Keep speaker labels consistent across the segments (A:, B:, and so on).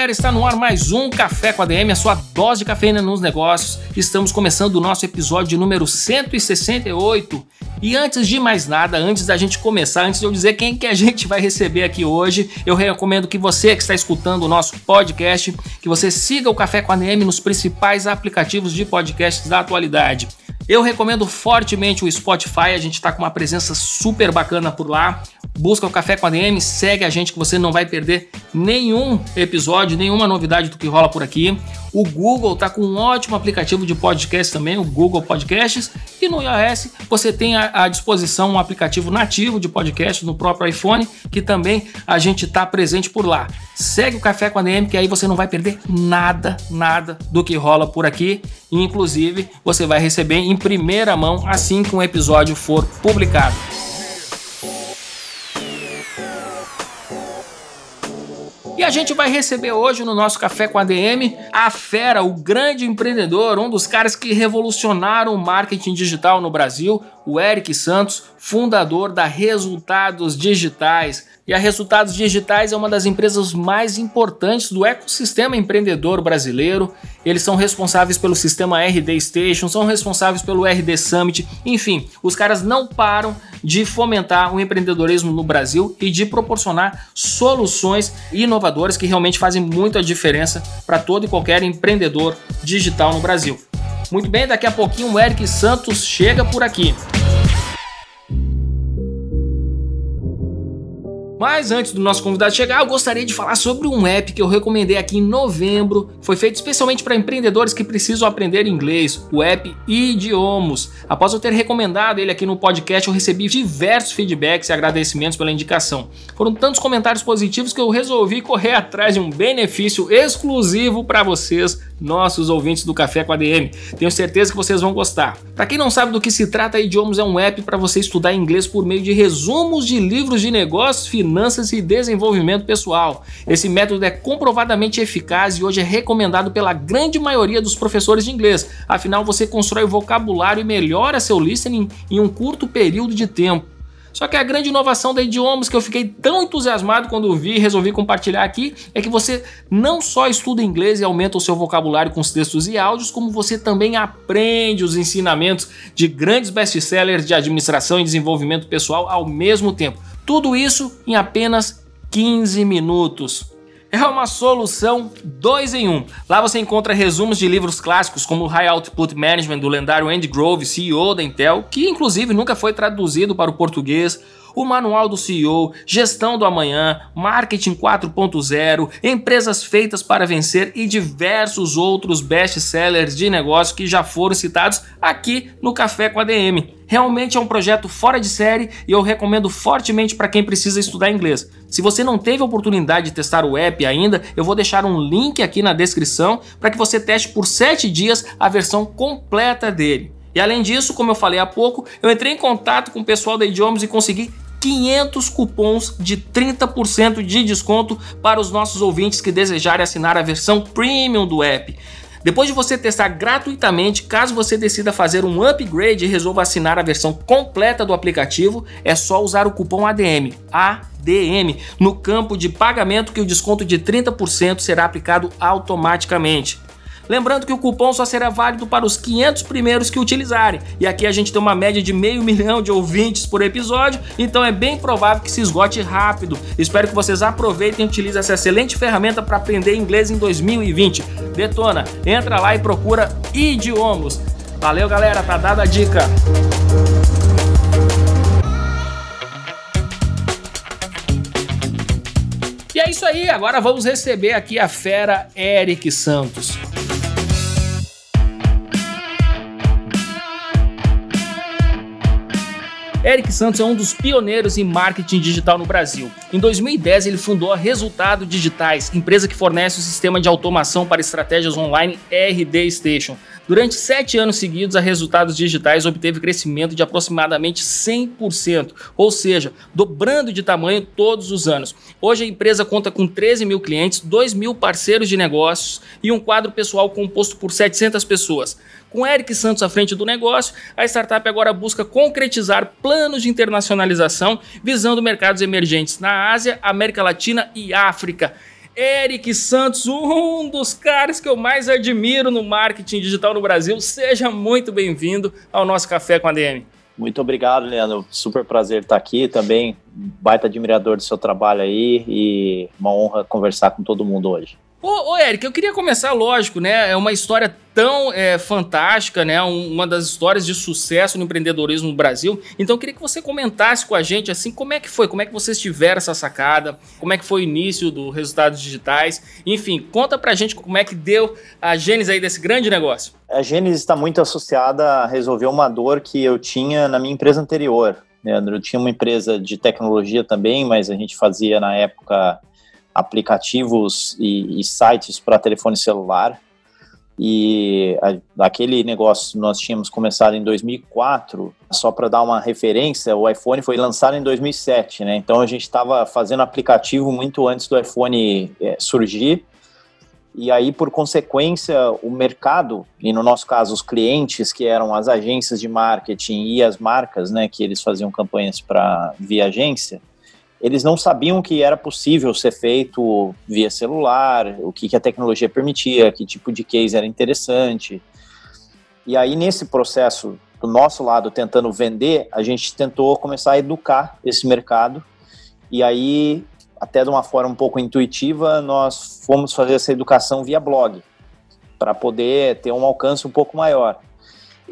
A: Galera, está no ar mais um Café com a DM, a sua dose de cafeína nos negócios. Estamos começando o nosso episódio número 168. E antes de mais nada, antes da gente começar, antes de eu dizer quem que a gente vai receber aqui hoje, eu recomendo que você que está escutando o nosso podcast, que você siga o Café com a DM nos principais aplicativos de podcasts da atualidade. Eu recomendo fortemente o Spotify, a gente está com uma presença super bacana por lá. Busca o Café com a DM, segue a gente que você não vai perder nenhum episódio, nenhuma novidade do que rola por aqui. O Google está com um ótimo aplicativo de podcast também, o Google Podcasts. E no iOS você tem à disposição um aplicativo nativo de podcast no próprio iPhone, que também a gente está presente por lá. Segue o Café com a DM, que aí você não vai perder nada, nada do que rola por aqui. Inclusive, você vai receber em primeira mão assim que um episódio for publicado. E a gente vai receber hoje no nosso Café com a DM a fera, o grande empreendedor, um dos caras que revolucionaram o marketing digital no Brasil, o Eric Santos, fundador da Resultados Digitais. E a Resultados Digitais é uma das empresas mais importantes do ecossistema empreendedor brasileiro. Eles são responsáveis pelo sistema RD Station, são responsáveis pelo RD Summit, enfim, os caras não param de fomentar o empreendedorismo no Brasil e de proporcionar soluções inovadoras que realmente fazem muita diferença para todo e qualquer empreendedor digital no Brasil. Muito bem, daqui a pouquinho o Eric Santos chega por aqui. Mas antes do nosso convidado chegar, eu gostaria de falar sobre um app que eu recomendei aqui em novembro. Foi feito especialmente para empreendedores que precisam aprender inglês, o app Idiomus. Após eu ter recomendado ele aqui no podcast, eu recebi diversos feedbacks e agradecimentos pela indicação. Foram tantos comentários positivos que eu resolvi correr atrás de um benefício exclusivo para vocês nossos ouvintes do Café com a DM. Tenho certeza que vocês vão gostar. Para quem não sabe do que se trata, Idiomas é um app para você estudar inglês por meio de resumos de livros de negócios, e desenvolvimento pessoal. Esse método é comprovadamente eficaz e hoje é recomendado pela grande maioria dos professores de inglês. Afinal, você constrói vocabulário e melhora seu listening em um curto período de tempo. Só que a grande inovação da Idiomas que eu fiquei tão entusiasmado quando vi e resolvi compartilhar aqui é que você não só estuda inglês e aumenta o seu vocabulário com os textos e áudios, como você também aprende os ensinamentos de grandes best-sellers de administração e desenvolvimento pessoal ao mesmo tempo. Tudo isso em apenas 15 minutos é uma solução 2 em 1. Um. Lá você encontra resumos de livros clássicos como High Output Management do lendário Andy Grove, CEO da Intel, que inclusive nunca foi traduzido para o português, o Manual do CEO, Gestão do Amanhã, Marketing 4.0, Empresas Feitas para Vencer e diversos outros best-sellers de negócio que já foram citados aqui no Café com a DM. Realmente é um projeto fora de série e eu recomendo fortemente para quem precisa estudar inglês. Se você não teve a oportunidade de testar o app ainda, eu vou deixar um link aqui na descrição para que você teste por 7 dias a versão completa dele. E além disso, como eu falei há pouco, eu entrei em contato com o pessoal da Idiomas e consegui 500 cupons de 30% de desconto para os nossos ouvintes que desejarem assinar a versão premium do app. Depois de você testar gratuitamente, caso você decida fazer um upgrade e resolva assinar a versão completa do aplicativo, é só usar o cupom ADM, ADM, no campo de pagamento que o desconto de 30% será aplicado automaticamente. Lembrando que o cupom só será válido para os 500 primeiros que utilizarem. E aqui a gente tem uma média de meio milhão de ouvintes por episódio, então é bem provável que se esgote rápido. Espero que vocês aproveitem e utilizem essa excelente ferramenta para aprender inglês em 2020. Detona, entra lá e procura idiomas. Valeu, galera, tá dada a dica. E é isso aí, agora vamos receber aqui a fera Eric Santos. Eric Santos é um dos pioneiros em marketing digital no Brasil. Em 2010, ele fundou a Resultado Digitais, empresa que fornece o sistema de automação para estratégias online RD Station. Durante sete anos seguidos, a Resultados Digitais obteve crescimento de aproximadamente 100%, ou seja, dobrando de tamanho todos os anos. Hoje a empresa conta com 13 mil clientes, 2 mil parceiros de negócios e um quadro pessoal composto por 700 pessoas. Com Eric Santos à frente do negócio, a startup agora busca concretizar planos de internacionalização visando mercados emergentes na Ásia, América Latina e África. Eric Santos, um dos caras que eu mais admiro no marketing digital no Brasil. Seja muito bem-vindo ao nosso Café com a DM.
B: Muito obrigado, Leandro. Super prazer estar aqui também. Baita admirador do seu trabalho aí e uma honra conversar com todo mundo hoje.
A: Ô, ô Eric, eu queria começar, lógico, né? É uma história tão é, fantástica, né? Uma das histórias de sucesso no empreendedorismo no Brasil. Então eu queria que você comentasse com a gente assim como é que foi, como é que vocês tiveram essa sacada, como é que foi o início do Resultados Digitais. Enfim, conta pra gente como é que deu a gênese aí desse grande negócio.
B: A gênese está muito associada a resolver uma dor que eu tinha na minha empresa anterior. Leandro, eu tinha uma empresa de tecnologia também, mas a gente fazia na época aplicativos e, e sites para telefone celular. E a, aquele negócio nós tínhamos começado em 2004, só para dar uma referência, o iPhone foi lançado em 2007, né? Então a gente estava fazendo aplicativo muito antes do iPhone é, surgir. E aí, por consequência, o mercado, e no nosso caso os clientes, que eram as agências de marketing e as marcas, né, que eles faziam campanhas para via agência, eles não sabiam que era possível ser feito via celular, o que, que a tecnologia permitia, que tipo de case era interessante. E aí, nesse processo, do nosso lado, tentando vender, a gente tentou começar a educar esse mercado. E aí, até de uma forma um pouco intuitiva, nós fomos fazer essa educação via blog, para poder ter um alcance um pouco maior.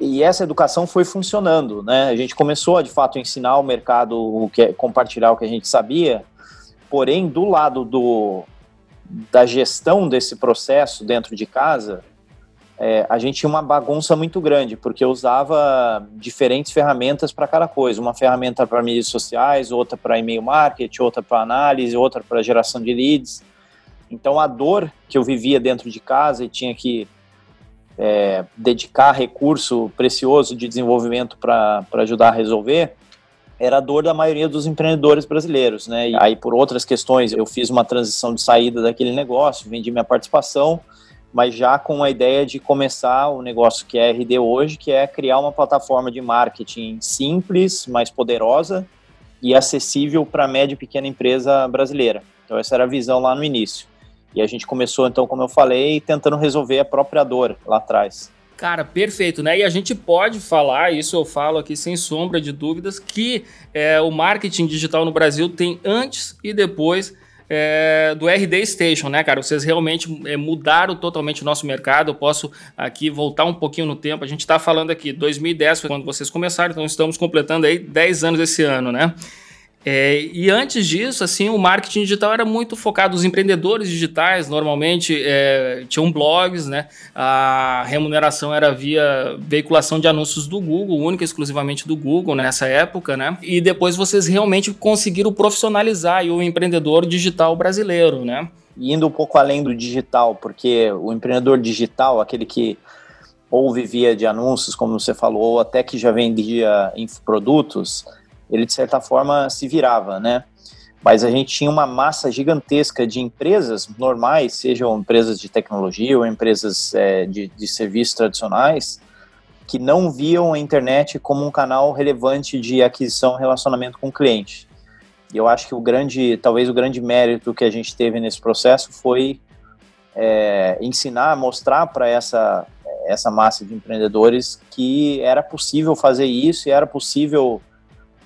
B: E essa educação foi funcionando, né? A gente começou a de fato ensinar o mercado o que é, compartilhar o que a gente sabia, porém do lado do da gestão desse processo dentro de casa, é, a gente tinha uma bagunça muito grande, porque eu usava diferentes ferramentas para cada coisa. Uma ferramenta para mídias sociais, outra para e-mail marketing, outra para análise, outra para geração de leads. Então a dor que eu vivia dentro de casa e tinha que é, dedicar recurso precioso de desenvolvimento para ajudar a resolver, era a dor da maioria dos empreendedores brasileiros, né? E aí, por outras questões, eu fiz uma transição de saída daquele negócio, vendi minha participação, mas já com a ideia de começar o negócio que é RD hoje, que é criar uma plataforma de marketing simples, mais poderosa e acessível para a média e pequena empresa brasileira. Então, essa era a visão lá no início. E a gente começou, então, como eu falei, tentando resolver a própria dor lá atrás.
A: Cara, perfeito, né? E a gente pode falar, isso eu falo aqui sem sombra de dúvidas, que é, o marketing digital no Brasil tem antes e depois é, do RD Station, né, cara? Vocês realmente é, mudaram totalmente o nosso mercado. Eu posso aqui voltar um pouquinho no tempo. A gente está falando aqui, 2010 foi quando vocês começaram, então estamos completando aí 10 anos esse ano, né? É, e antes disso, assim, o marketing digital era muito focado. Os empreendedores digitais normalmente é, tinham blogs, né? A remuneração era via veiculação de anúncios do Google, única e exclusivamente do Google nessa época, né? E depois vocês realmente conseguiram profissionalizar o empreendedor digital brasileiro, né?
B: Indo um pouco além do digital, porque o empreendedor digital, aquele que ou vivia de anúncios, como você falou, ou até que já vendia infoprodutos, ele de certa forma se virava, né? Mas a gente tinha uma massa gigantesca de empresas normais, sejam empresas de tecnologia ou empresas é, de, de serviços tradicionais, que não viam a internet como um canal relevante de aquisição e relacionamento com o cliente. E eu acho que o grande, talvez o grande mérito que a gente teve nesse processo foi é, ensinar, mostrar para essa, essa massa de empreendedores que era possível fazer isso e era possível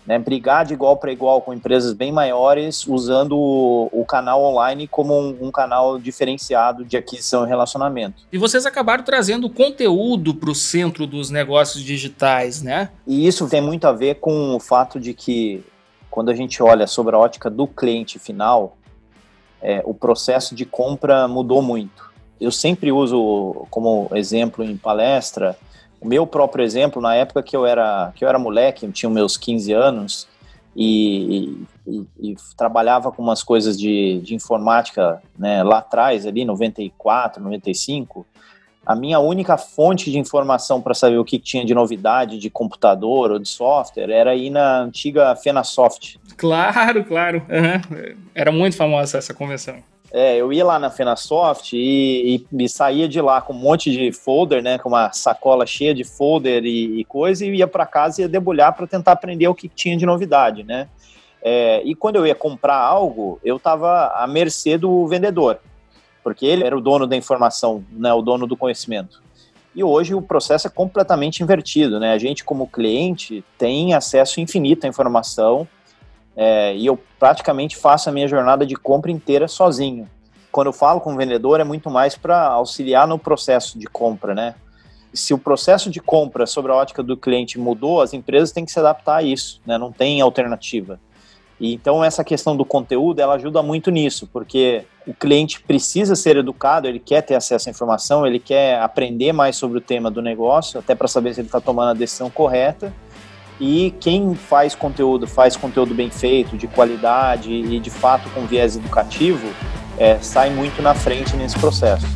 B: né, brigar de igual para igual com empresas bem maiores, usando o, o canal online como um, um, canal diferenciado de aquisição e relacionamento.
A: E vocês acabaram trazendo conteúdo para o centro dos negócios digitais, né?
B: E isso tem muito a ver com o fato de que, quando a gente olha sobre a ótica do cliente final, é, o processo de compra mudou muito. Eu sempre uso como exemplo em palestra O meu próprio exemplo, na época que eu era, que eu era moleque, eu tinha meus 15 anos, e, e, e, trabalhava com umas coisas de, de informática né, lá atrás, ali 94, 95, a minha única fonte de informação para saber o que tinha de novidade de computador ou de software era ir na antiga Fenasoft.
A: Claro, claro. Uhum. Era muito famosa essa convenção.
B: É, eu ia lá na Fenasoft e, e, e, saía de lá com um monte de folder, né, com uma sacola cheia de folder e, e coisa, e ia para casa e ia debulhar para tentar aprender o que tinha de novidade, né. É, e quando eu ia comprar algo, eu estava à mercê do vendedor, porque ele era o dono da informação, né, o dono do conhecimento. E hoje o processo é completamente invertido, né? A gente, como cliente, tem acesso infinito à informação é, e eu praticamente faço a minha jornada de compra inteira sozinho. Quando eu falo com o vendedor, é muito mais para auxiliar no processo de compra, né? Se o processo de compra sobre a ótica do cliente mudou, as empresas têm que se adaptar a isso, né? Não tem alternativa. E então essa questão do conteúdo, ela ajuda muito nisso, porque o cliente precisa ser educado, ele quer ter acesso à informação, ele quer aprender mais sobre o tema do negócio, até para saber se ele está tomando a decisão correta e quem faz conteúdo, faz conteúdo bem feito, de qualidade e de fato com viés educativo, é, sai muito na frente nesse processo.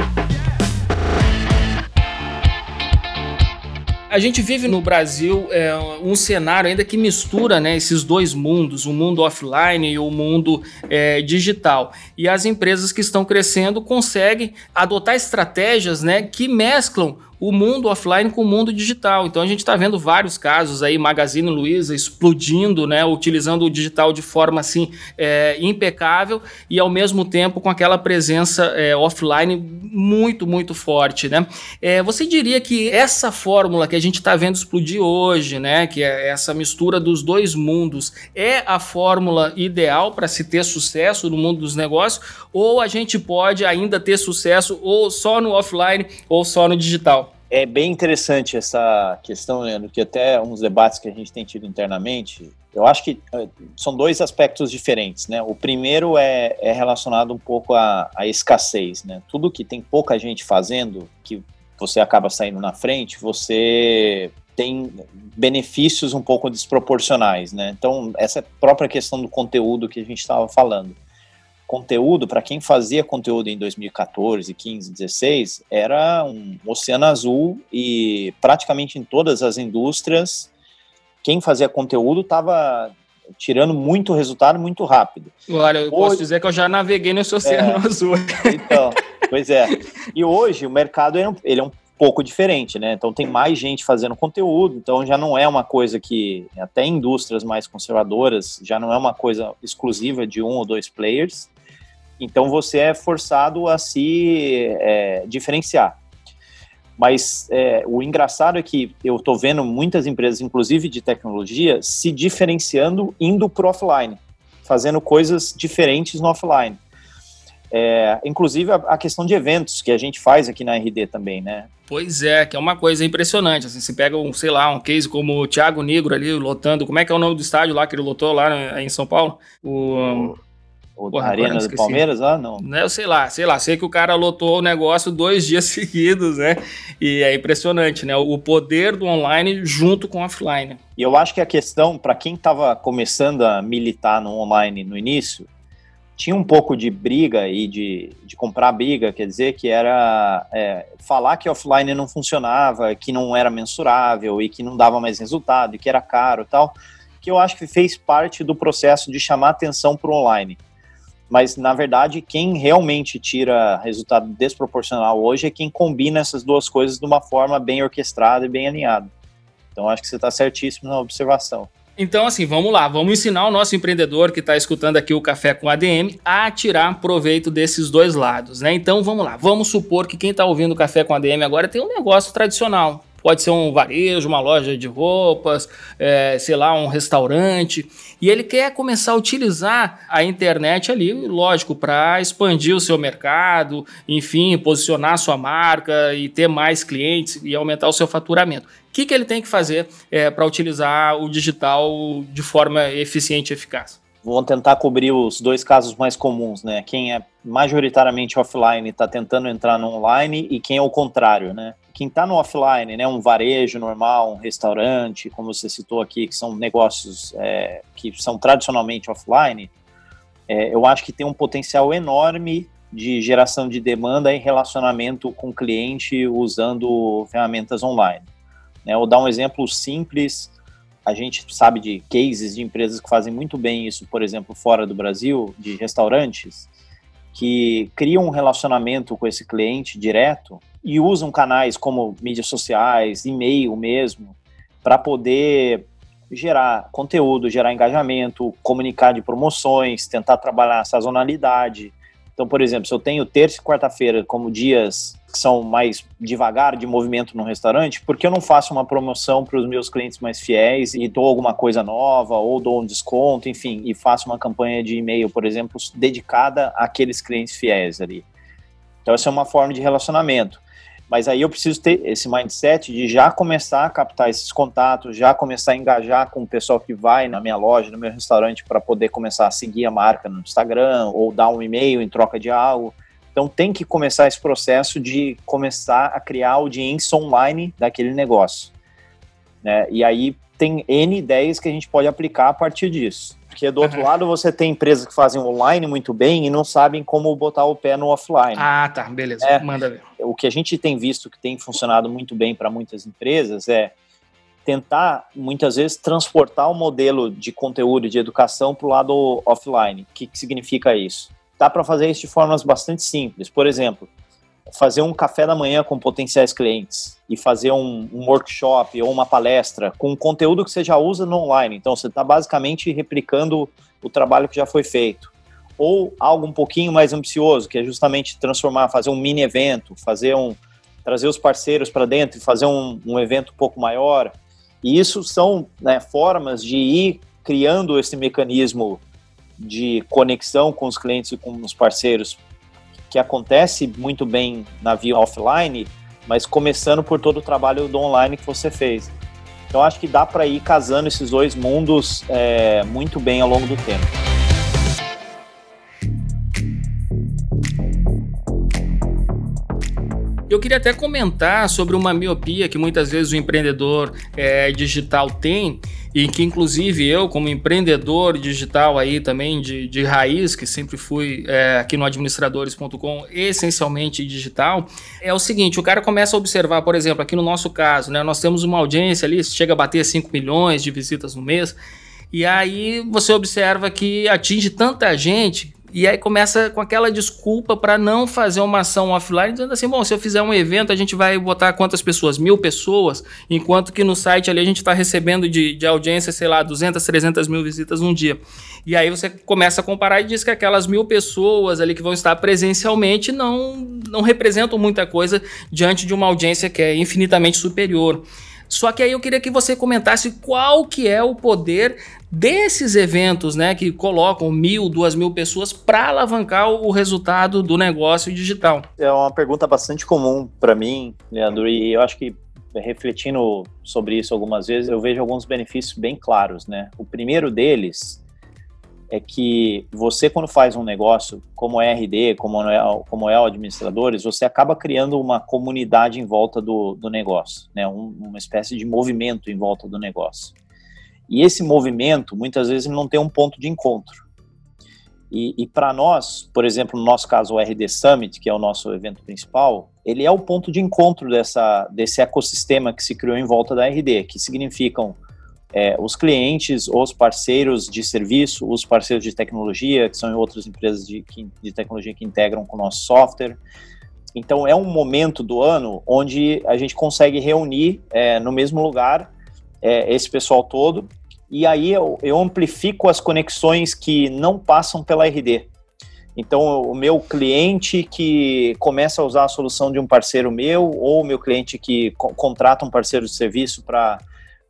A: A gente vive no Brasil é, um cenário ainda que mistura né, esses dois mundos, o mundo offline e o mundo é, digital. E as empresas que estão crescendo conseguem adotar estratégias né, que mesclam o mundo offline com o mundo digital. Então a gente está vendo vários casos aí, Magazine Luiza explodindo, né, utilizando o digital de forma assim é, impecável e ao mesmo tempo com aquela presença é, offline muito, muito forte, né? É, você diria que essa fórmula que a gente está vendo explodir hoje, né, que é essa mistura dos dois mundos, é a fórmula ideal para se ter sucesso no mundo dos negócios ou a gente pode ainda ter sucesso ou só no offline ou só no digital?
B: É bem interessante essa questão, Leandro, que até uns debates que a gente tem tido internamente, eu acho que eh, são dois aspectos diferentes, né? O primeiro é, é relacionado um pouco à, à, escassez, né? Tudo que tem pouca gente fazendo, que você acaba saindo na frente, você tem benefícios um pouco desproporcionais, né? Então, essa própria questão do conteúdo que a gente estava falando conteúdo, para quem fazia conteúdo em 2014, 15, 16, era um oceano azul e praticamente em todas as indústrias, quem fazia conteúdo estava tirando muito resultado muito rápido.
A: Olha, eu hoje, posso dizer que eu já naveguei nesse oceano é, azul.
B: Então, pois é. E hoje o mercado é um, ele é um pouco diferente, né? Então tem mais gente fazendo conteúdo, então já não é uma coisa que até indústrias mais conservadoras já não é uma coisa exclusiva de um ou dois players. Então você é forçado a se é, diferenciar. Mas é, o engraçado é que eu estou vendo muitas empresas, inclusive de tecnologia, se diferenciando indo para offline, fazendo coisas diferentes no offline. É, inclusive a, a, questão de eventos que a gente faz aqui na RD também, né?
A: Pois é, que é uma coisa impressionante. Assim, você pega um, sei lá, um case como o Thiago Negro ali lotando. Como é que é o nome do estádio lá que ele lotou lá né, em São Paulo? O,
B: ou Porra, Arena do Palmeiras, ah, não.
A: Né, eu sei lá, sei lá, sei que o cara lotou o negócio dois dias seguidos, né? E é impressionante, né? O poder do online junto com o offline.
B: E eu acho que a questão, para quem estava começando a militar no online no início, tinha um pouco de briga e de, de comprar briga, quer dizer, que era é, falar que offline não funcionava, que não era mensurável e que não dava mais resultado e que era caro e tal, que eu acho que fez parte do processo de chamar atenção para o online mas na verdade quem realmente tira resultado desproporcional hoje é quem combina essas duas coisas de uma forma bem orquestrada e bem alinhada. Então acho que você está certíssimo na observação.
A: Então, assim, vamos lá, vamos ensinar o nosso empreendedor que está escutando aqui o Café com ADM a tirar proveito desses dois lados, né? Então, vamos lá, vamos supor que quem está ouvindo o Café com ADM agora tem um negócio tradicional, pode ser um varejo, uma loja de roupas, é, sei lá, um restaurante. E ele quer começar a utilizar a internet ali, lógico, para expandir o seu mercado, enfim, posicionar a sua marca e ter mais clientes e aumentar o seu faturamento. O que, que ele tem que fazer é, para utilizar o digital de forma eficiente e eficaz?
B: Vou tentar cobrir os dois casos mais comuns, né? Quem é majoritariamente offline está tentando entrar no online e quem é o contrário, né? Quem está no offline, né, um varejo normal, um restaurante, como você citou aqui, que são negócios é, que são tradicionalmente offline, é, eu acho que tem um potencial enorme de geração de demanda e relacionamento com o cliente usando ferramentas online. Né, eu vou dar um exemplo simples. A gente sabe de cases de empresas que fazem muito bem isso, por exemplo, fora do Brasil, de restaurantes, que criam um relacionamento com esse cliente direto e usam canais como mídias sociais, e-mail mesmo, para poder gerar conteúdo, gerar engajamento, comunicar de promoções, tentar trabalhar a sazonalidade. Então, por exemplo, se eu tenho terça e quarta-feira como dias que são mais devagar de movimento no restaurante, por que eu não faço uma promoção para os meus clientes mais fiéis e dou alguma coisa nova ou dou um desconto, enfim, e faço uma campanha de e-mail, por exemplo, dedicada àqueles clientes fiéis ali. Então, essa é uma forma de relacionamento. Mas aí eu preciso ter esse mindset de já começar a captar esses contatos, já começar a engajar com o pessoal que vai na minha loja, no meu restaurante, para poder começar a seguir a marca no Instagram ou dar um e-mail em troca de algo. Então tem que começar esse processo de começar a criar audiência online daquele negócio. Né? E aí tem N ideias que a gente pode aplicar a partir disso. Porque do outro uhum. lado você tem empresas que fazem online muito bem e não sabem como botar o pé no offline.
A: Ah, tá, beleza. É, Manda ver.
B: O que a gente tem visto que tem funcionado muito bem para muitas empresas é tentar muitas vezes transportar o modelo de conteúdo de educação para o lado offline. O que, que significa isso? Dá para fazer isso de formas bastante simples. Por exemplo, fazer um café da manhã com potenciais clientes e fazer um, um, workshop ou uma palestra com conteúdo que você já usa no online. Então, você está basicamente replicando o trabalho que já foi feito. Ou algo um pouquinho mais ambicioso, que é justamente transformar, fazer um mini evento, fazer um, trazer os parceiros para dentro e fazer um, um, evento um pouco maior. E isso são né, formas de ir criando esse mecanismo de conexão com os clientes e com os parceiros que acontece muito bem na via offline, mas começando por todo o trabalho do online que você fez. Então acho que dá para ir casando esses dois mundos é, muito bem ao longo do tempo.
A: Eu queria até comentar sobre uma miopia que muitas vezes o empreendedor é, digital tem e que inclusive eu, como empreendedor digital aí também de, de raiz, que sempre fui é, aqui no administradores.com essencialmente digital, é o seguinte, o cara começa a observar, por exemplo, aqui no nosso caso, né, nós temos uma audiência ali, chega a bater 5 milhões de visitas no mês, e aí você observa que atinge tanta gente e aí começa com aquela desculpa para não fazer uma ação offline, dizendo assim: bom, se eu fizer um evento, a gente vai botar quantas pessoas? Mil pessoas, enquanto que no site ali a gente está recebendo de, de audiência, sei lá, 200, 300 mil visitas num dia. E aí você começa a comparar e diz que aquelas mil pessoas ali que vão estar presencialmente não, não representam muita coisa diante de uma audiência que é infinitamente superior. Só que aí eu queria que você comentasse qual que é o poder desses eventos, né, que colocam mil, duas mil pessoas para alavancar o resultado do negócio digital.
B: É uma pergunta bastante comum para mim, Leandro, e eu acho que refletindo sobre isso algumas vezes, eu vejo alguns benefícios bem claros, né? O primeiro deles é que você, quando faz um negócio como é RD, como é, como é o administradores, você acaba criando uma comunidade em volta do, do negócio, né? Um, uma espécie de movimento em volta do negócio. E esse movimento, muitas vezes, não tem um ponto de encontro. E, e para nós, por exemplo, no nosso caso, o RD Summit, que é o nosso evento principal, ele é o ponto de encontro dessa, desse ecossistema que se criou em volta da RD, que significam é, os clientes, os parceiros de serviço, os parceiros de tecnologia, que são outras empresas de, de tecnologia que integram com o nosso software. Então, é um momento do ano onde a gente consegue reunir é, no mesmo lugar é, esse pessoal todo, e aí eu, eu amplifico as conexões que não passam pela RD. Então, o meu cliente que começa a usar a solução de um parceiro meu, ou o meu cliente que co contrata um parceiro de serviço para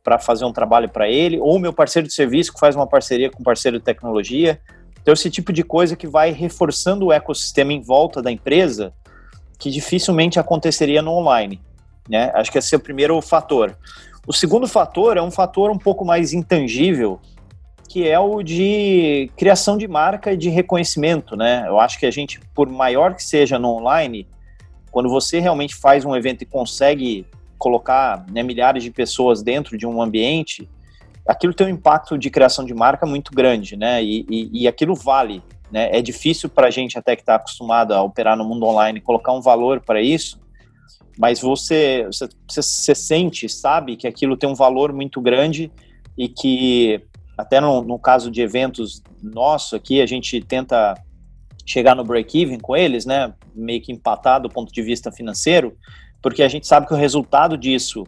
B: para fazer um trabalho para ele, ou meu parceiro de serviço que faz uma parceria com parceiro de tecnologia. Então, esse tipo de coisa que vai reforçando o ecossistema em volta da empresa, que dificilmente aconteceria no online. Né? Acho que esse é o primeiro fator. O segundo fator é um fator um pouco mais intangível, que é o de criação de marca e de reconhecimento. Né? Eu acho que a gente, por maior que seja no online, quando você realmente faz um evento e consegue colocar né, milhares de pessoas dentro de um ambiente, aquilo tem um impacto de criação de marca muito grande, né? E, e, e aquilo vale. Né? É difícil para a gente até que está acostumado a operar no mundo online colocar um valor para isso, mas você, você, você, sente, sabe que aquilo tem um valor muito grande e que até no, no caso de eventos nosso aqui a gente tenta chegar no break-even com eles, né? Meio que empatado do ponto de vista financeiro, porque a gente sabe que o resultado disso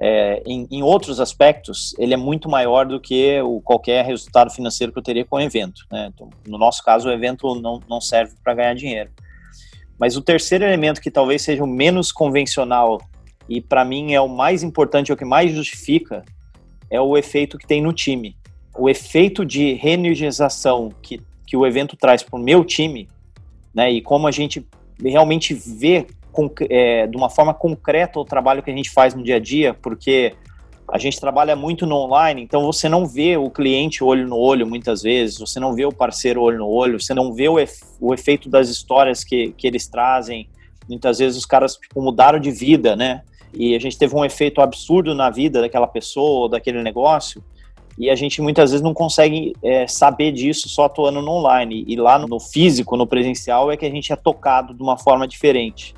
B: é, em, em, outros aspectos, ele é muito maior do que o, qualquer resultado financeiro que eu teria com o evento. Né? Então, no nosso caso, o evento não, não serve para ganhar dinheiro. Mas o terceiro elemento, que talvez seja o menos convencional e para mim é o mais importante, é o que mais justifica, é o efeito que tem no time. O efeito de reenergização que, que o evento traz para o meu time, né, e como a gente realmente vê é, de uma forma concreta o trabalho que a gente faz no dia a dia, porque a gente trabalha muito no online, então você não vê o cliente olho no olho muitas vezes, você não vê o parceiro olho no olho, você não vê o, o efeito das histórias que, que eles trazem. Muitas vezes os caras tipo, mudaram de vida, né? E a gente teve um efeito absurdo na vida daquela pessoa, daquele negócio, e a gente muitas vezes não consegue é, saber disso só atuando no online. E lá no físico, no presencial, é que a gente é tocado de uma forma diferente.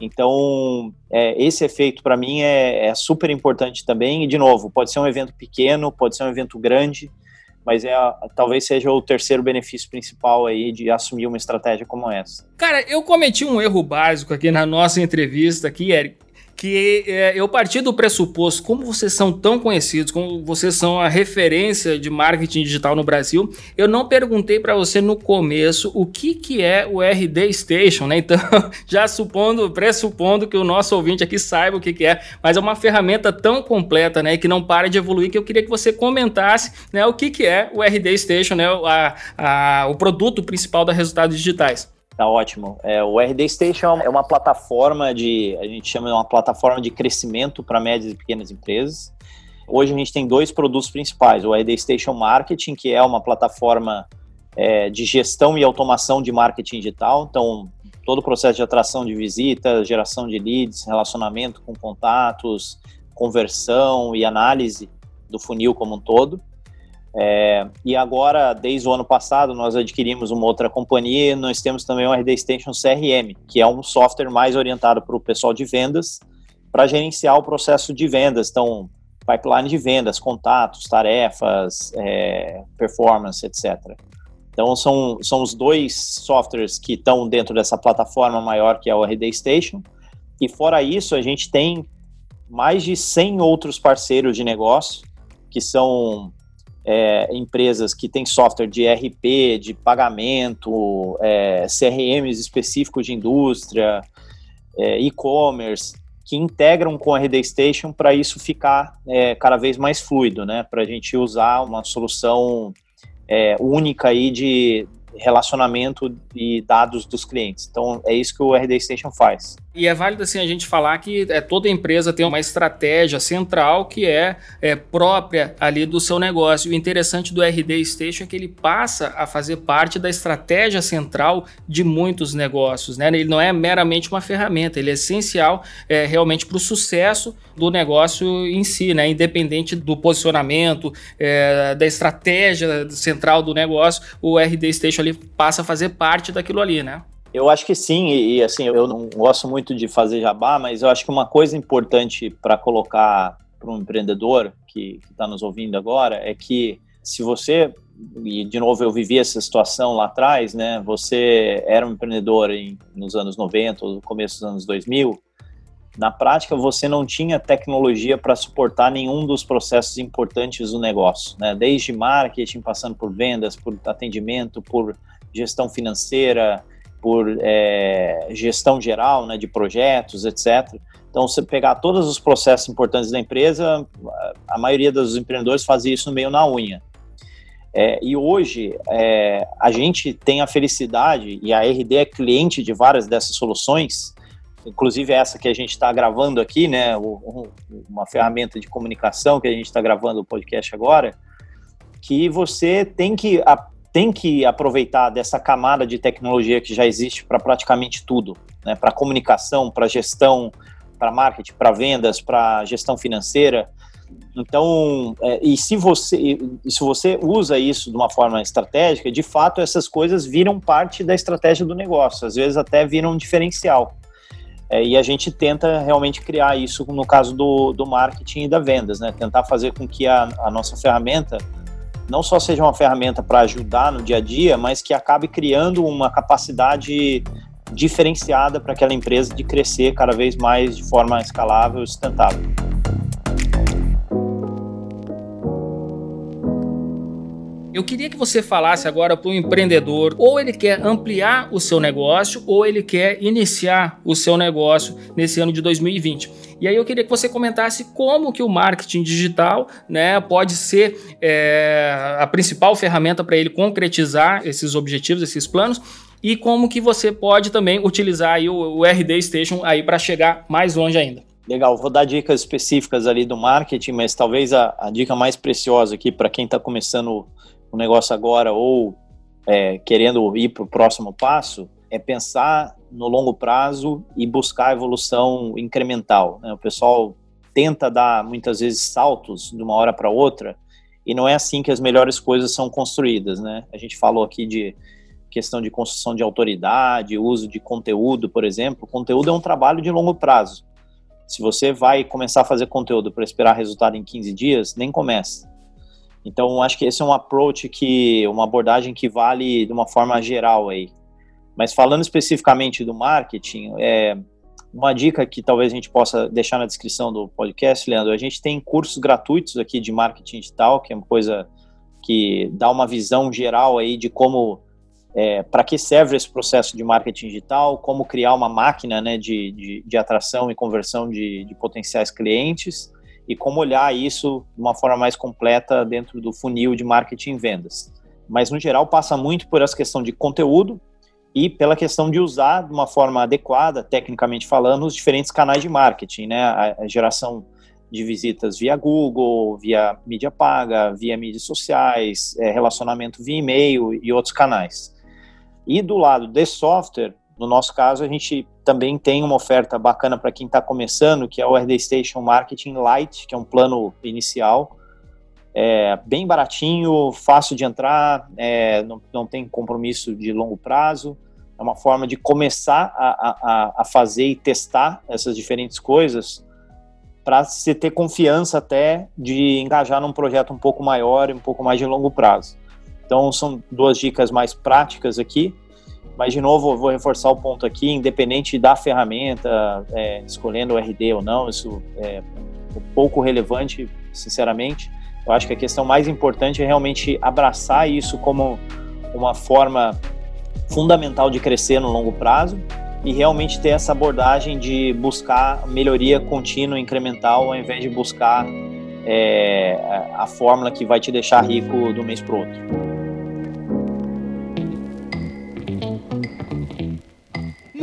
B: Então, é, esse efeito para mim é, é, super importante também. E, de novo, pode ser um evento pequeno, pode ser um evento grande, mas é talvez seja o terceiro benefício principal aí de assumir uma estratégia como essa.
A: Cara, eu cometi um erro básico aqui na nossa entrevista aqui, Eric que é, eu parti do pressuposto, como vocês são tão conhecidos, como vocês são a referência de marketing digital no Brasil, eu não perguntei para você no começo o que, que é o RD Station, né? Então, já supondo, pressupondo que o nosso ouvinte aqui saiba o que, que é, mas é uma ferramenta tão completa, né, que não para de evoluir, que eu queria que você comentasse, né, o que, que é o RD Station, né, a, a, o produto principal da Resultados Digitais.
B: Tá ótimo. É, o RD Station é uma plataforma de, a gente chama de uma plataforma de crescimento para médias e pequenas empresas. Hoje a gente tem dois produtos principais: o RD Station Marketing, que é uma plataforma é, de gestão e automação de marketing digital. Então, todo o processo de atração de visitas, geração de leads, relacionamento com contatos, conversão e análise do funil como um todo. É, e agora, desde o ano passado, nós adquirimos uma outra companhia nós temos também o RD Station CRM, que é um software mais orientado para o pessoal de vendas, para gerenciar o processo de vendas. Então, pipeline de vendas, contatos, tarefas, é, performance, etc. Então, são, são os dois softwares que estão dentro dessa plataforma maior que é o RD Station. E fora isso, a gente tem mais de 100 outros parceiros de negócio que são é, empresas que têm software de RP, de pagamento, é, CRMs específicos de indústria, é, e-commerce, que integram com a RD Station para isso ficar é, cada vez mais fluido, né? Para a gente usar uma solução é, única aí de relacionamento e dados dos clientes. Então é isso que o RD Station faz.
A: E é válido assim a gente falar que é, toda empresa tem uma estratégia central que é, é própria ali do seu negócio. O interessante do RD Station é que ele passa a fazer parte da estratégia central de muitos negócios. Né? Ele não é meramente uma ferramenta, ele é essencial é, realmente para o sucesso do negócio em si, né? independente do posicionamento, é, da estratégia central do negócio, o RD Station ali passa a fazer parte daquilo ali, né?
B: Eu acho que sim, e, e, assim, eu não gosto muito de fazer jabá, mas eu acho que uma coisa importante para colocar para um empreendedor que está nos ouvindo agora é que se você, e de novo eu vivi essa situação lá atrás, né? Você era um empreendedor em, nos anos 90 ou no começo dos anos 2000, na prática você não tinha tecnologia para suportar nenhum dos processos importantes do negócio, né? Desde marketing, passando por vendas, por atendimento, por gestão financeira, por é, gestão geral né, de projetos, etc. Então, você pegar todos os processos importantes da empresa, a maioria dos empreendedores fazia isso meio na unha. É, e hoje, é, a gente tem a felicidade, e a RD é cliente de várias dessas soluções, inclusive essa que a gente está gravando aqui, né, uma ferramenta de comunicação que a gente está gravando o podcast agora, que você tem que tem que aproveitar dessa camada de tecnologia que já existe para praticamente tudo. né, para comunicação, para gestão, para marketing, para vendas, para gestão financeira. Então, é, e se você, se você usa isso de uma forma estratégica, de fato essas coisas viram parte da estratégia do negócio, às vezes até viram um diferencial. É, e a gente tenta realmente criar isso no caso do, do marketing e da vendas, né? Tentar fazer com que a, a nossa ferramenta não só seja uma ferramenta para ajudar no dia a dia, mas que acabe criando uma capacidade diferenciada para aquela empresa de crescer cada vez mais de forma escalável e sustentável.
A: Eu queria que você falasse agora para o empreendedor, ou ele quer ampliar o seu negócio, ou ele quer iniciar o seu negócio nesse ano de 2020. E aí eu queria que você comentasse como que o marketing digital né, pode ser é, a principal ferramenta para ele concretizar esses objetivos, esses planos, e como que você pode também utilizar o, o RD Station aí para chegar mais longe ainda.
B: Legal, vou dar dicas específicas ali do marketing, mas talvez a, a dica mais preciosa aqui para quem está começando o negócio agora ou é, querendo ir para o próximo passo é pensar no longo prazo e buscar evolução incremental. Né? O pessoal tenta dar muitas vezes saltos de uma hora para outra e não é assim que as melhores coisas são construídas. Né? A gente falou aqui de questão de construção de autoridade, uso de conteúdo, por exemplo. Conteúdo é um trabalho de longo prazo. Se você vai começar a fazer conteúdo para esperar resultado em 15 dias, nem comece. Então, acho que esse é um approach que, uma abordagem que vale de uma forma geral aí. Mas falando especificamente do marketing, é, uma dica que talvez a gente possa deixar na descrição do podcast, Leandro, a gente tem cursos gratuitos aqui de marketing digital, que é uma coisa que dá uma visão geral aí de como, é, para que serve esse processo de marketing digital, como criar uma máquina né, de, de, de atração e conversão de, de potenciais clientes, e como olhar isso de uma forma mais completa dentro do funil de marketing e vendas. Mas, no geral, passa muito por essa questão de conteúdo e pela questão de usar de uma forma adequada, tecnicamente falando, os diferentes canais de marketing, né? A, geração de visitas via Google, via mídia paga, via mídias sociais, é, relacionamento via e-mail e outros canais. E do lado de software, no nosso caso, a gente também tem uma oferta bacana para quem está começando, que é o RD Station Marketing Lite, que é um plano inicial, é, bem baratinho, fácil de entrar, é, não, não tem compromisso de longo prazo, é uma forma de começar a, a, a fazer e testar essas diferentes coisas para se ter confiança até de engajar num projeto um pouco maior e um pouco mais de longo prazo. Então, são duas dicas mais práticas aqui. Mas, de novo, eu vou reforçar o ponto aqui, independente da ferramenta, é, escolhendo o RD ou não, isso é pouco relevante, sinceramente. Eu acho que a questão mais importante é realmente abraçar isso como uma forma fundamental de crescer no longo prazo e realmente ter essa abordagem de buscar melhoria contínua, incremental, ao invés de buscar é, a fórmula que vai te deixar rico do mês para o outro.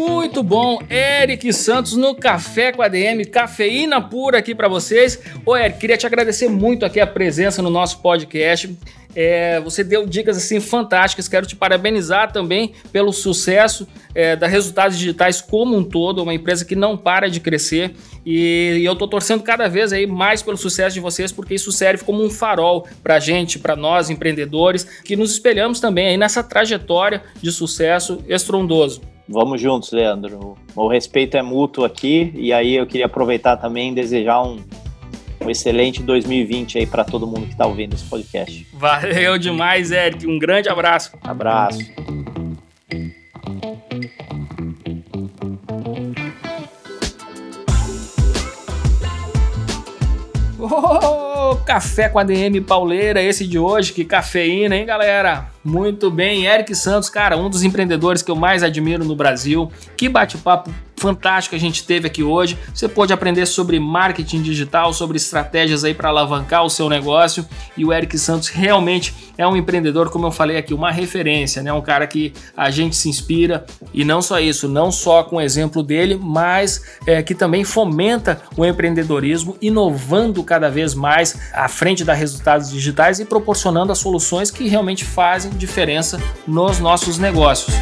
A: Muito bom, Eric Santos no Café com a DM, cafeína pura aqui para vocês. Ô Eric, queria te agradecer muito aqui a presença no nosso podcast. É, você deu dicas assim fantásticas. Quero te parabenizar também pelo sucesso é, da Resultados Digitais como um todo, uma empresa que não para de crescer. E, e eu estou torcendo cada vez aí mais pelo sucesso de vocês, porque isso serve como um farol para gente, para nós empreendedores, que nos espelhamos também aí nessa trajetória de sucesso estrondoso.
B: Vamos juntos, Leandro. O respeito é mútuo aqui e aí eu queria aproveitar também e desejar um, um excelente 2020 aí para todo mundo que está ouvindo esse podcast.
A: Valeu demais, Eric. Um grande abraço.
B: Abraço.
A: Café com a DM Pauleira, esse de hoje, que cafeína, hein, galera? Muito bem, Eric Santos, cara, um dos empreendedores que eu mais admiro no Brasil. Que bate-papo fantástico a gente teve aqui hoje. Você pode aprender sobre marketing digital, sobre estratégias aí para alavancar o seu negócio. E o Eric Santos realmente é um empreendedor, como eu falei aqui, uma referência, né? Um cara que a gente se inspira e não só isso, não só com o exemplo dele, mas é, que também fomenta o empreendedorismo, inovando cada vez mais à frente da resultados digitais e proporcionando as soluções que realmente fazem diferença nos nossos negócios.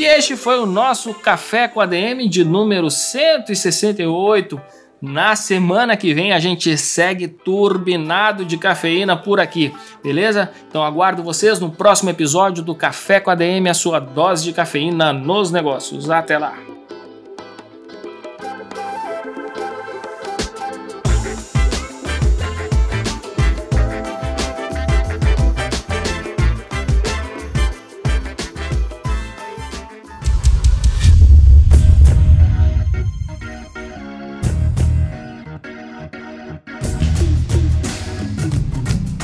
A: E este foi o nosso Café com ADM de número 168. Na semana que vem a gente segue turbinado de cafeína por aqui, beleza? Então aguardo vocês no próximo episódio do Café com ADM, a sua dose de cafeína nos negócios. Até lá!